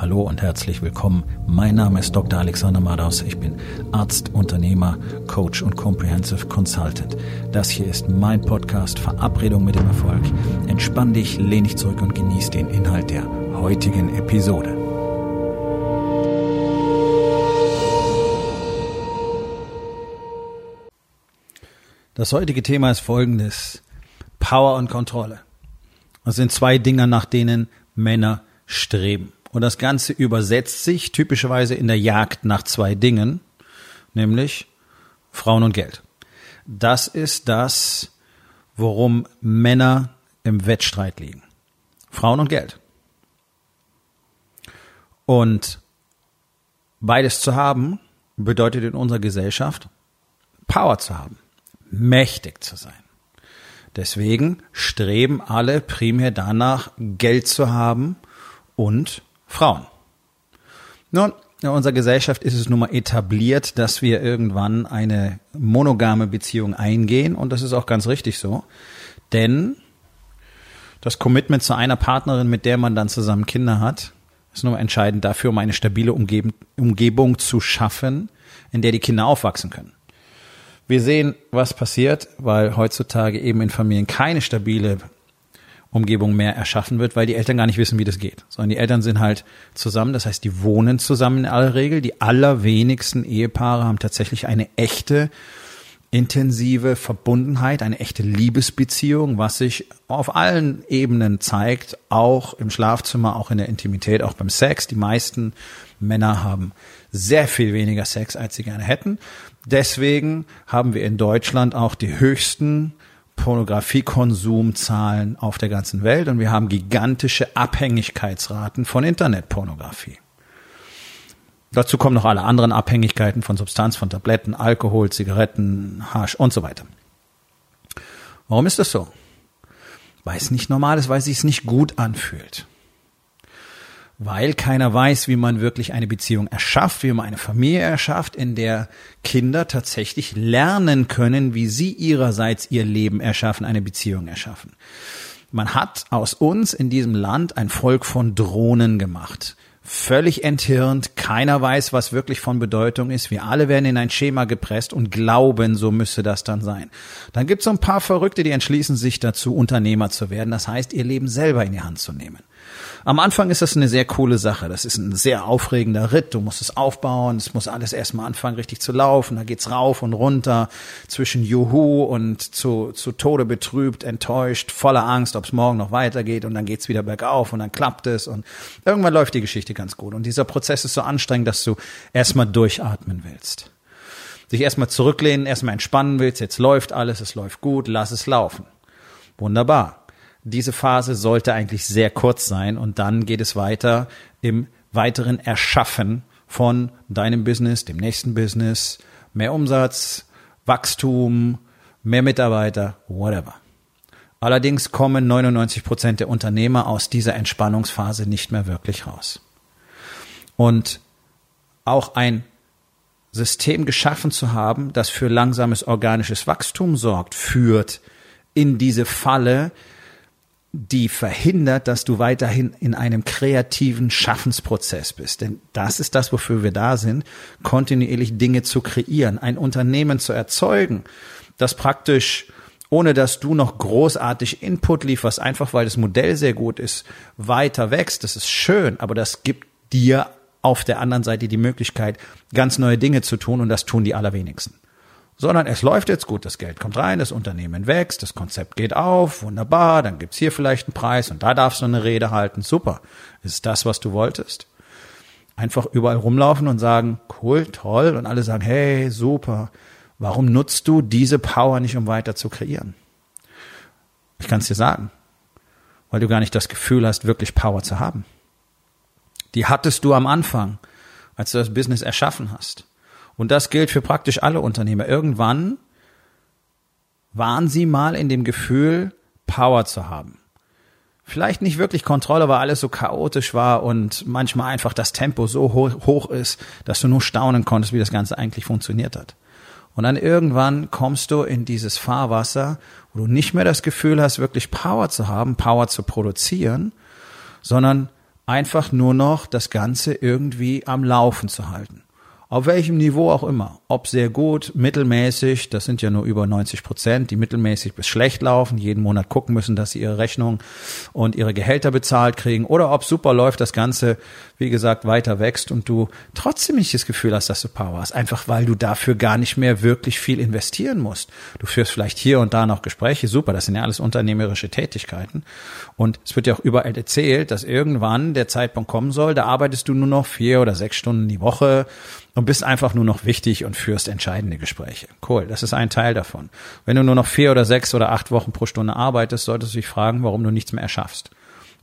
Hallo und herzlich willkommen. Mein Name ist Dr. Alexander Madaus. Ich bin Arzt, Unternehmer, Coach und Comprehensive Consultant. Das hier ist mein Podcast Verabredung mit dem Erfolg. Entspann dich, lehn dich zurück und genieß den Inhalt der heutigen Episode. Das heutige Thema ist folgendes. Power und Kontrolle. Das sind zwei Dinge, nach denen Männer streben. Und das Ganze übersetzt sich typischerweise in der Jagd nach zwei Dingen, nämlich Frauen und Geld. Das ist das, worum Männer im Wettstreit liegen. Frauen und Geld. Und beides zu haben, bedeutet in unserer Gesellschaft Power zu haben, mächtig zu sein. Deswegen streben alle primär danach, Geld zu haben und Frauen. Nun, in unserer Gesellschaft ist es nun mal etabliert, dass wir irgendwann eine monogame Beziehung eingehen und das ist auch ganz richtig so. Denn das Commitment zu einer Partnerin, mit der man dann zusammen Kinder hat, ist nur entscheidend dafür, um eine stabile Umgebung zu schaffen, in der die Kinder aufwachsen können. Wir sehen, was passiert, weil heutzutage eben in Familien keine stabile Umgebung mehr erschaffen wird, weil die Eltern gar nicht wissen, wie das geht. Sondern die Eltern sind halt zusammen, das heißt, die wohnen zusammen in aller Regel. Die allerwenigsten Ehepaare haben tatsächlich eine echte, intensive Verbundenheit, eine echte Liebesbeziehung, was sich auf allen Ebenen zeigt, auch im Schlafzimmer, auch in der Intimität, auch beim Sex. Die meisten Männer haben sehr viel weniger Sex, als sie gerne hätten. Deswegen haben wir in Deutschland auch die höchsten Pornografiekonsumzahlen auf der ganzen Welt und wir haben gigantische Abhängigkeitsraten von Internetpornografie. Dazu kommen noch alle anderen Abhängigkeiten von Substanz, von Tabletten, Alkohol, Zigaretten, Hasch und so weiter. Warum ist das so? Weil es nicht normal ist, weil es sich nicht gut anfühlt weil keiner weiß, wie man wirklich eine Beziehung erschafft, wie man eine Familie erschafft, in der Kinder tatsächlich lernen können, wie sie ihrerseits ihr Leben erschaffen, eine Beziehung erschaffen. Man hat aus uns in diesem Land ein Volk von Drohnen gemacht. Völlig enthirnt, keiner weiß, was wirklich von Bedeutung ist. Wir alle werden in ein Schema gepresst und glauben, so müsse das dann sein. Dann gibt es so ein paar Verrückte, die entschließen sich dazu, Unternehmer zu werden. Das heißt, ihr Leben selber in die Hand zu nehmen. Am Anfang ist das eine sehr coole Sache. Das ist ein sehr aufregender Ritt. Du musst es aufbauen. Es muss alles erstmal anfangen, richtig zu laufen. Da geht's rauf und runter zwischen Juhu und zu, zu Tode betrübt, enttäuscht, voller Angst, ob es morgen noch weitergeht. Und dann geht's wieder bergauf und dann klappt es. Und irgendwann läuft die Geschichte ganz gut. Und dieser Prozess ist so anstrengend, dass du erstmal durchatmen willst. Sich erstmal zurücklehnen, erstmal entspannen willst. Jetzt läuft alles, es läuft gut, lass es laufen. Wunderbar diese Phase sollte eigentlich sehr kurz sein und dann geht es weiter im weiteren Erschaffen von deinem Business, dem nächsten Business, mehr Umsatz, Wachstum, mehr Mitarbeiter, whatever. Allerdings kommen 99 Prozent der Unternehmer aus dieser Entspannungsphase nicht mehr wirklich raus. Und auch ein System geschaffen zu haben, das für langsames organisches Wachstum sorgt, führt in diese Falle, die verhindert, dass du weiterhin in einem kreativen Schaffensprozess bist. Denn das ist das, wofür wir da sind, kontinuierlich Dinge zu kreieren, ein Unternehmen zu erzeugen, das praktisch ohne dass du noch großartig Input lieferst, einfach weil das Modell sehr gut ist, weiter wächst. Das ist schön, aber das gibt dir auf der anderen Seite die Möglichkeit, ganz neue Dinge zu tun und das tun die allerwenigsten sondern es läuft jetzt gut, das Geld kommt rein, das Unternehmen wächst, das Konzept geht auf, wunderbar, dann gibt's hier vielleicht einen Preis und da darfst du eine Rede halten, super. Ist das, was du wolltest? Einfach überall rumlaufen und sagen, cool, toll, und alle sagen, hey, super. Warum nutzt du diese Power nicht, um weiter zu kreieren? Ich kann es dir sagen, weil du gar nicht das Gefühl hast, wirklich Power zu haben. Die hattest du am Anfang, als du das Business erschaffen hast. Und das gilt für praktisch alle Unternehmer. Irgendwann waren sie mal in dem Gefühl, Power zu haben. Vielleicht nicht wirklich Kontrolle, weil alles so chaotisch war und manchmal einfach das Tempo so hoch ist, dass du nur staunen konntest, wie das Ganze eigentlich funktioniert hat. Und dann irgendwann kommst du in dieses Fahrwasser, wo du nicht mehr das Gefühl hast, wirklich Power zu haben, Power zu produzieren, sondern einfach nur noch das Ganze irgendwie am Laufen zu halten. Auf welchem Niveau auch immer. Ob sehr gut, mittelmäßig, das sind ja nur über 90 Prozent, die mittelmäßig bis schlecht laufen, jeden Monat gucken müssen, dass sie ihre Rechnung und ihre Gehälter bezahlt kriegen. Oder ob super läuft, das Ganze, wie gesagt, weiter wächst und du trotzdem nicht das Gefühl hast, dass du Power hast. Einfach weil du dafür gar nicht mehr wirklich viel investieren musst. Du führst vielleicht hier und da noch Gespräche, super, das sind ja alles unternehmerische Tätigkeiten. Und es wird ja auch überall erzählt, dass irgendwann der Zeitpunkt kommen soll, da arbeitest du nur noch vier oder sechs Stunden die Woche und bist einfach nur noch wichtig und führst entscheidende Gespräche. Cool, das ist ein Teil davon. Wenn du nur noch vier oder sechs oder acht Wochen pro Stunde arbeitest, solltest du dich fragen, warum du nichts mehr erschaffst.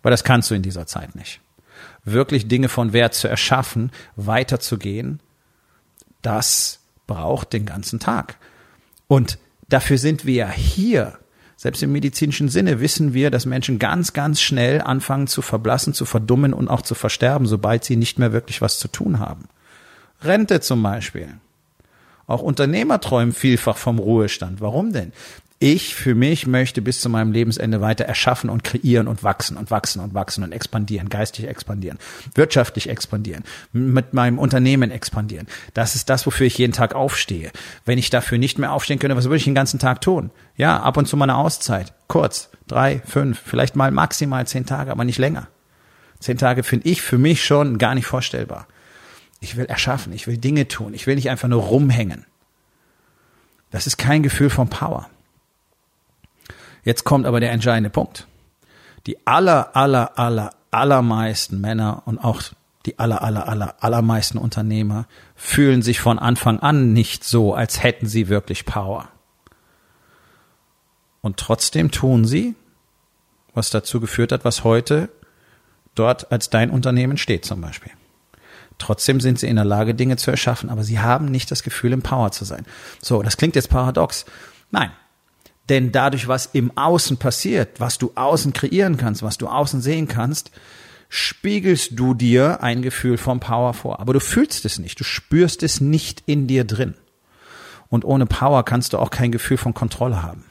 Weil das kannst du in dieser Zeit nicht. Wirklich Dinge von Wert zu erschaffen, weiterzugehen, das braucht den ganzen Tag. Und dafür sind wir ja hier. Selbst im medizinischen Sinne wissen wir, dass Menschen ganz, ganz schnell anfangen zu verblassen, zu verdummen und auch zu versterben, sobald sie nicht mehr wirklich was zu tun haben. Rente zum Beispiel. Auch Unternehmer träumen vielfach vom Ruhestand. Warum denn? Ich für mich möchte bis zu meinem Lebensende weiter erschaffen und kreieren und wachsen und wachsen und wachsen und expandieren, geistig expandieren, wirtschaftlich expandieren, mit meinem Unternehmen expandieren. Das ist das, wofür ich jeden Tag aufstehe. Wenn ich dafür nicht mehr aufstehen könnte, was würde ich den ganzen Tag tun? Ja, ab und zu mal eine Auszeit. Kurz. Drei, fünf, vielleicht mal maximal zehn Tage, aber nicht länger. Zehn Tage finde ich für mich schon gar nicht vorstellbar. Ich will erschaffen, ich will Dinge tun, ich will nicht einfach nur rumhängen. Das ist kein Gefühl von Power. Jetzt kommt aber der entscheidende Punkt. Die aller, aller, aller, allermeisten Männer und auch die aller, aller, aller, allermeisten Unternehmer fühlen sich von Anfang an nicht so, als hätten sie wirklich Power. Und trotzdem tun sie, was dazu geführt hat, was heute dort als dein Unternehmen steht zum Beispiel. Trotzdem sind sie in der Lage, Dinge zu erschaffen, aber sie haben nicht das Gefühl, im Power zu sein. So, das klingt jetzt paradox. Nein. Denn dadurch, was im Außen passiert, was du außen kreieren kannst, was du außen sehen kannst, spiegelst du dir ein Gefühl vom Power vor. Aber du fühlst es nicht, du spürst es nicht in dir drin. Und ohne Power kannst du auch kein Gefühl von Kontrolle haben.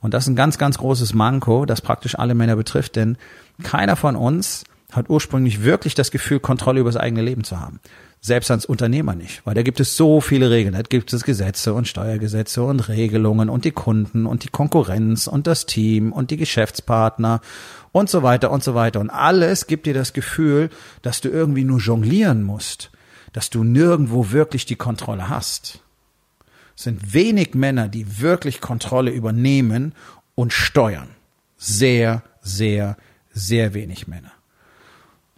Und das ist ein ganz, ganz großes Manko, das praktisch alle Männer betrifft, denn keiner von uns hat ursprünglich wirklich das Gefühl, Kontrolle über das eigene Leben zu haben. Selbst als Unternehmer nicht, weil da gibt es so viele Regeln. Da gibt es Gesetze und Steuergesetze und Regelungen und die Kunden und die Konkurrenz und das Team und die Geschäftspartner und so weiter und so weiter. Und alles gibt dir das Gefühl, dass du irgendwie nur jonglieren musst, dass du nirgendwo wirklich die Kontrolle hast. Es sind wenig Männer, die wirklich Kontrolle übernehmen und steuern. Sehr, sehr, sehr wenig Männer.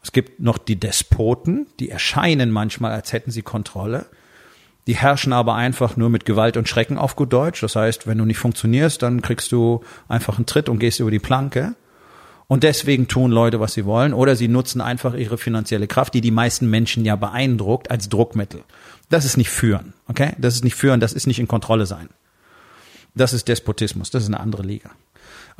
Es gibt noch die Despoten, die erscheinen manchmal, als hätten sie Kontrolle. Die herrschen aber einfach nur mit Gewalt und Schrecken auf gut Deutsch. Das heißt, wenn du nicht funktionierst, dann kriegst du einfach einen Tritt und gehst über die Planke. Und deswegen tun Leute, was sie wollen. Oder sie nutzen einfach ihre finanzielle Kraft, die die meisten Menschen ja beeindruckt, als Druckmittel. Das ist nicht führen, okay? Das ist nicht führen, das ist nicht in Kontrolle sein. Das ist Despotismus, das ist eine andere Liga.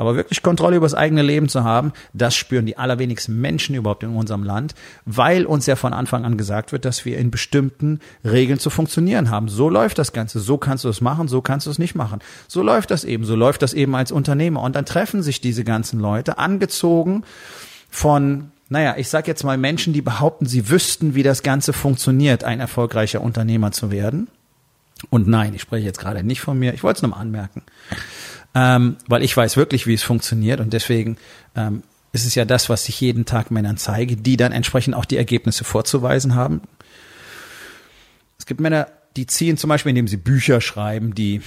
Aber wirklich Kontrolle über das eigene Leben zu haben, das spüren die allerwenigsten Menschen überhaupt in unserem Land, weil uns ja von Anfang an gesagt wird, dass wir in bestimmten Regeln zu funktionieren haben. So läuft das Ganze. So kannst du es machen, so kannst du es nicht machen. So läuft das eben. So läuft das eben als Unternehmer. Und dann treffen sich diese ganzen Leute, angezogen von naja, ich sag jetzt mal Menschen, die behaupten, sie wüssten, wie das Ganze funktioniert, ein erfolgreicher Unternehmer zu werden. Und nein, ich spreche jetzt gerade nicht von mir. Ich wollte es nur mal anmerken ähm, weil ich weiß wirklich, wie es funktioniert und deswegen ähm, ist es ja das, was ich jeden Tag Männern zeige, die dann entsprechend auch die Ergebnisse vorzuweisen haben. Es gibt Männer, die ziehen zum Beispiel, indem sie Bücher schreiben, die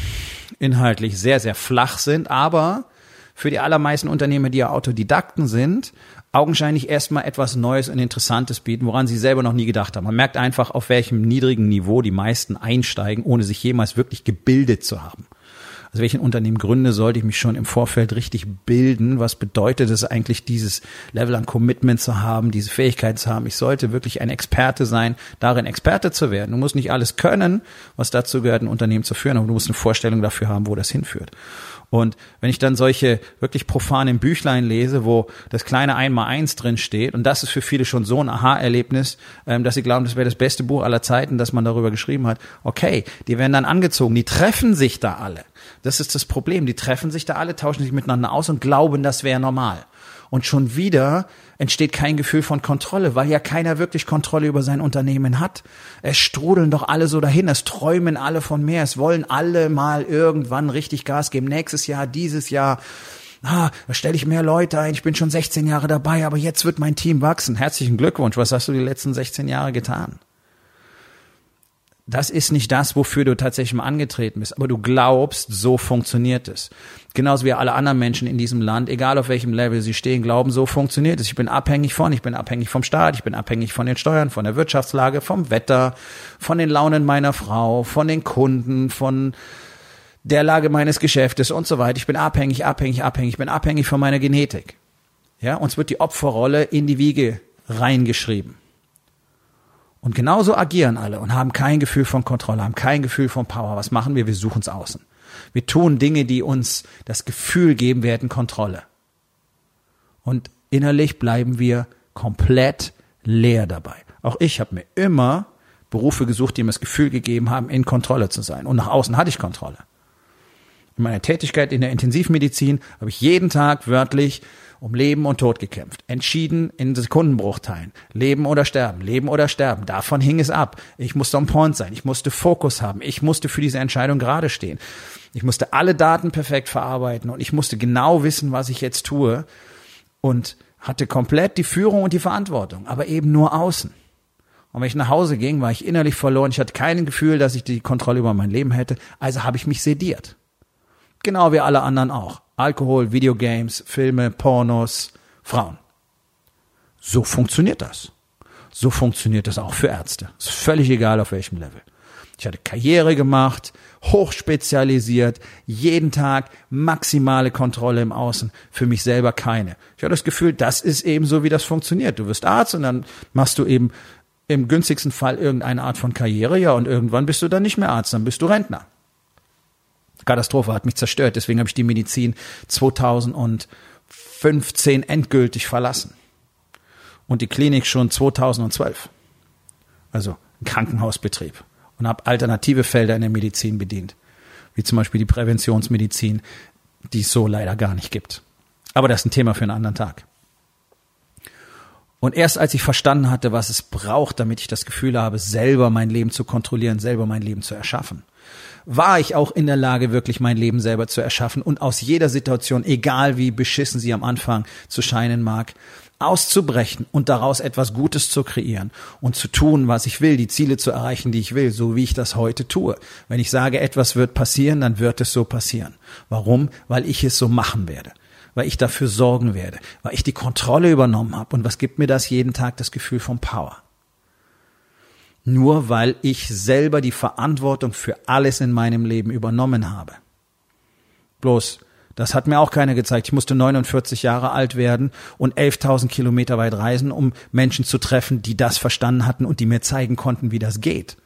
inhaltlich sehr, sehr flach sind, aber für die allermeisten Unternehmer, die ja Autodidakten sind, augenscheinlich erstmal etwas Neues und Interessantes bieten, woran sie selber noch nie gedacht haben. Man merkt einfach, auf welchem niedrigen Niveau die meisten einsteigen, ohne sich jemals wirklich gebildet zu haben also welchen Unternehmen gründe, sollte ich mich schon im Vorfeld richtig bilden. Was bedeutet es eigentlich, dieses Level an Commitment zu haben, diese Fähigkeit zu haben? Ich sollte wirklich ein Experte sein, darin Experte zu werden. Du musst nicht alles können, was dazu gehört, ein Unternehmen zu führen, aber du musst eine Vorstellung dafür haben, wo das hinführt. Und wenn ich dann solche wirklich profanen Büchlein lese, wo das kleine Einmal-Eins drin steht, und das ist für viele schon so ein Aha-Erlebnis, ähm, dass sie glauben, das wäre das beste Buch aller Zeiten, dass man darüber geschrieben hat. Okay, die werden dann angezogen, die treffen sich da alle. Das ist das Problem. Die treffen sich da alle, tauschen sich miteinander aus und glauben, das wäre normal. Und schon wieder entsteht kein Gefühl von Kontrolle, weil ja keiner wirklich Kontrolle über sein Unternehmen hat. Es strudeln doch alle so dahin, es träumen alle von mehr, es wollen alle mal irgendwann richtig Gas geben. Nächstes Jahr, dieses Jahr. Ah, da stelle ich mehr Leute ein, ich bin schon 16 Jahre dabei, aber jetzt wird mein Team wachsen. Herzlichen Glückwunsch, was hast du die letzten 16 Jahre getan? Das ist nicht das, wofür du tatsächlich mal angetreten bist, aber du glaubst, so funktioniert es. Genauso wie alle anderen Menschen in diesem Land, egal auf welchem Level sie stehen, glauben, so funktioniert es. Ich bin abhängig von, ich bin abhängig vom Staat, ich bin abhängig von den Steuern, von der Wirtschaftslage, vom Wetter, von den Launen meiner Frau, von den Kunden, von der Lage meines Geschäftes und so weiter. Ich bin abhängig, abhängig, abhängig, ich bin abhängig von meiner Genetik. Ja, uns wird die Opferrolle in die Wiege reingeschrieben. Und genauso agieren alle und haben kein Gefühl von Kontrolle, haben kein Gefühl von Power. Was machen wir? Wir suchen es außen. Wir tun Dinge, die uns das Gefühl geben, hätten Kontrolle. Und innerlich bleiben wir komplett leer dabei. Auch ich habe mir immer Berufe gesucht, die mir das Gefühl gegeben haben, in Kontrolle zu sein. Und nach außen hatte ich Kontrolle. In meiner Tätigkeit in der Intensivmedizin habe ich jeden Tag wörtlich um Leben und Tod gekämpft. Entschieden in Sekundenbruchteilen. Leben oder sterben, leben oder sterben. Davon hing es ab. Ich musste on point sein. Ich musste Fokus haben. Ich musste für diese Entscheidung gerade stehen. Ich musste alle Daten perfekt verarbeiten und ich musste genau wissen, was ich jetzt tue und hatte komplett die Führung und die Verantwortung, aber eben nur außen. Und wenn ich nach Hause ging, war ich innerlich verloren. Ich hatte kein Gefühl, dass ich die Kontrolle über mein Leben hätte. Also habe ich mich sediert. Genau wie alle anderen auch. Alkohol, Videogames, Filme, Pornos, Frauen. So funktioniert das. So funktioniert das auch für Ärzte. Ist völlig egal auf welchem Level. Ich hatte Karriere gemacht, hochspezialisiert, jeden Tag maximale Kontrolle im Außen, für mich selber keine. Ich hatte das Gefühl, das ist eben so, wie das funktioniert. Du wirst Arzt und dann machst du eben im günstigsten Fall irgendeine Art von Karriere, ja, und irgendwann bist du dann nicht mehr Arzt, dann bist du Rentner. Katastrophe hat mich zerstört. Deswegen habe ich die Medizin 2015 endgültig verlassen. Und die Klinik schon 2012. Also Krankenhausbetrieb. Und habe alternative Felder in der Medizin bedient. Wie zum Beispiel die Präventionsmedizin, die es so leider gar nicht gibt. Aber das ist ein Thema für einen anderen Tag. Und erst als ich verstanden hatte, was es braucht, damit ich das Gefühl habe, selber mein Leben zu kontrollieren, selber mein Leben zu erschaffen, war ich auch in der Lage, wirklich mein Leben selber zu erschaffen und aus jeder Situation, egal wie beschissen sie am Anfang zu scheinen mag, auszubrechen und daraus etwas Gutes zu kreieren und zu tun, was ich will, die Ziele zu erreichen, die ich will, so wie ich das heute tue. Wenn ich sage, etwas wird passieren, dann wird es so passieren. Warum? Weil ich es so machen werde. Weil ich dafür sorgen werde. Weil ich die Kontrolle übernommen habe. Und was gibt mir das jeden Tag? Das Gefühl von Power nur weil ich selber die Verantwortung für alles in meinem Leben übernommen habe. Bloß, das hat mir auch keiner gezeigt. Ich musste 49 Jahre alt werden und 11.000 Kilometer weit reisen, um Menschen zu treffen, die das verstanden hatten und die mir zeigen konnten, wie das geht.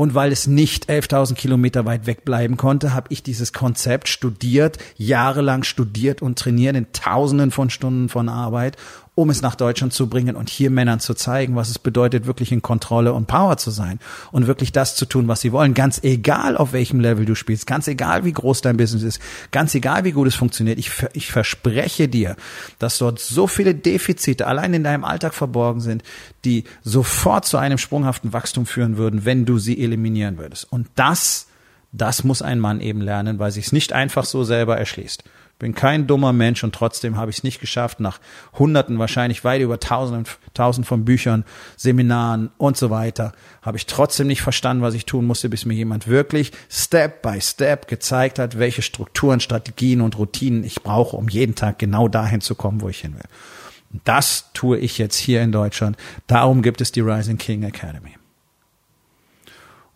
Und weil es nicht 11.000 Kilometer weit weg bleiben konnte, habe ich dieses Konzept studiert, jahrelang studiert und trainiert in Tausenden von Stunden von Arbeit um es nach Deutschland zu bringen und hier Männern zu zeigen, was es bedeutet, wirklich in Kontrolle und Power zu sein und wirklich das zu tun, was sie wollen. Ganz egal, auf welchem Level du spielst, ganz egal, wie groß dein Business ist, ganz egal, wie gut es funktioniert. Ich, ich verspreche dir, dass dort so viele Defizite allein in deinem Alltag verborgen sind, die sofort zu einem sprunghaften Wachstum führen würden, wenn du sie eliminieren würdest. Und das, das muss ein Mann eben lernen, weil sich es nicht einfach so selber erschließt bin kein dummer Mensch und trotzdem habe ich es nicht geschafft, nach Hunderten, wahrscheinlich weit über Tausenden, Tausend von Büchern, Seminaren und so weiter, habe ich trotzdem nicht verstanden, was ich tun musste, bis mir jemand wirklich Step by Step gezeigt hat, welche Strukturen, Strategien und Routinen ich brauche, um jeden Tag genau dahin zu kommen, wo ich hin will. Das tue ich jetzt hier in Deutschland. Darum gibt es die Rising King Academy.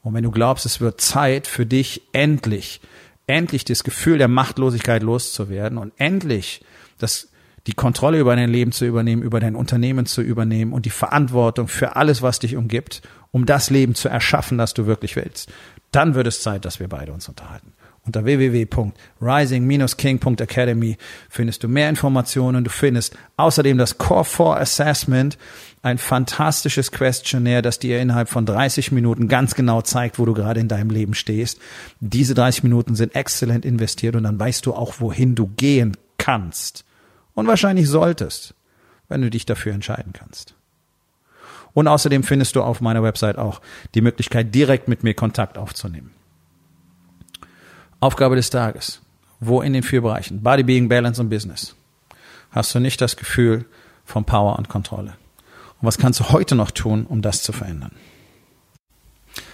Und wenn du glaubst, es wird Zeit für dich endlich endlich das Gefühl der Machtlosigkeit loszuwerden und endlich das, die Kontrolle über dein Leben zu übernehmen, über dein Unternehmen zu übernehmen und die Verantwortung für alles, was dich umgibt, um das Leben zu erschaffen, das du wirklich willst. Dann wird es Zeit, dass wir beide uns unterhalten. Unter www.rising-king.academy findest du mehr Informationen. Du findest außerdem das Core 4 Assessment, ein fantastisches Questionnaire, das dir innerhalb von 30 Minuten ganz genau zeigt, wo du gerade in deinem Leben stehst. Diese 30 Minuten sind exzellent investiert und dann weißt du auch, wohin du gehen kannst Und wahrscheinlich solltest, wenn du dich dafür entscheiden kannst. Und außerdem findest du auf meiner Website auch die Möglichkeit, direkt mit mir Kontakt aufzunehmen. Aufgabe des Tages. Wo in den vier Bereichen? Body, Being, Balance und Business. Hast du nicht das Gefühl von Power und Kontrolle? Und was kannst du heute noch tun, um das zu verändern?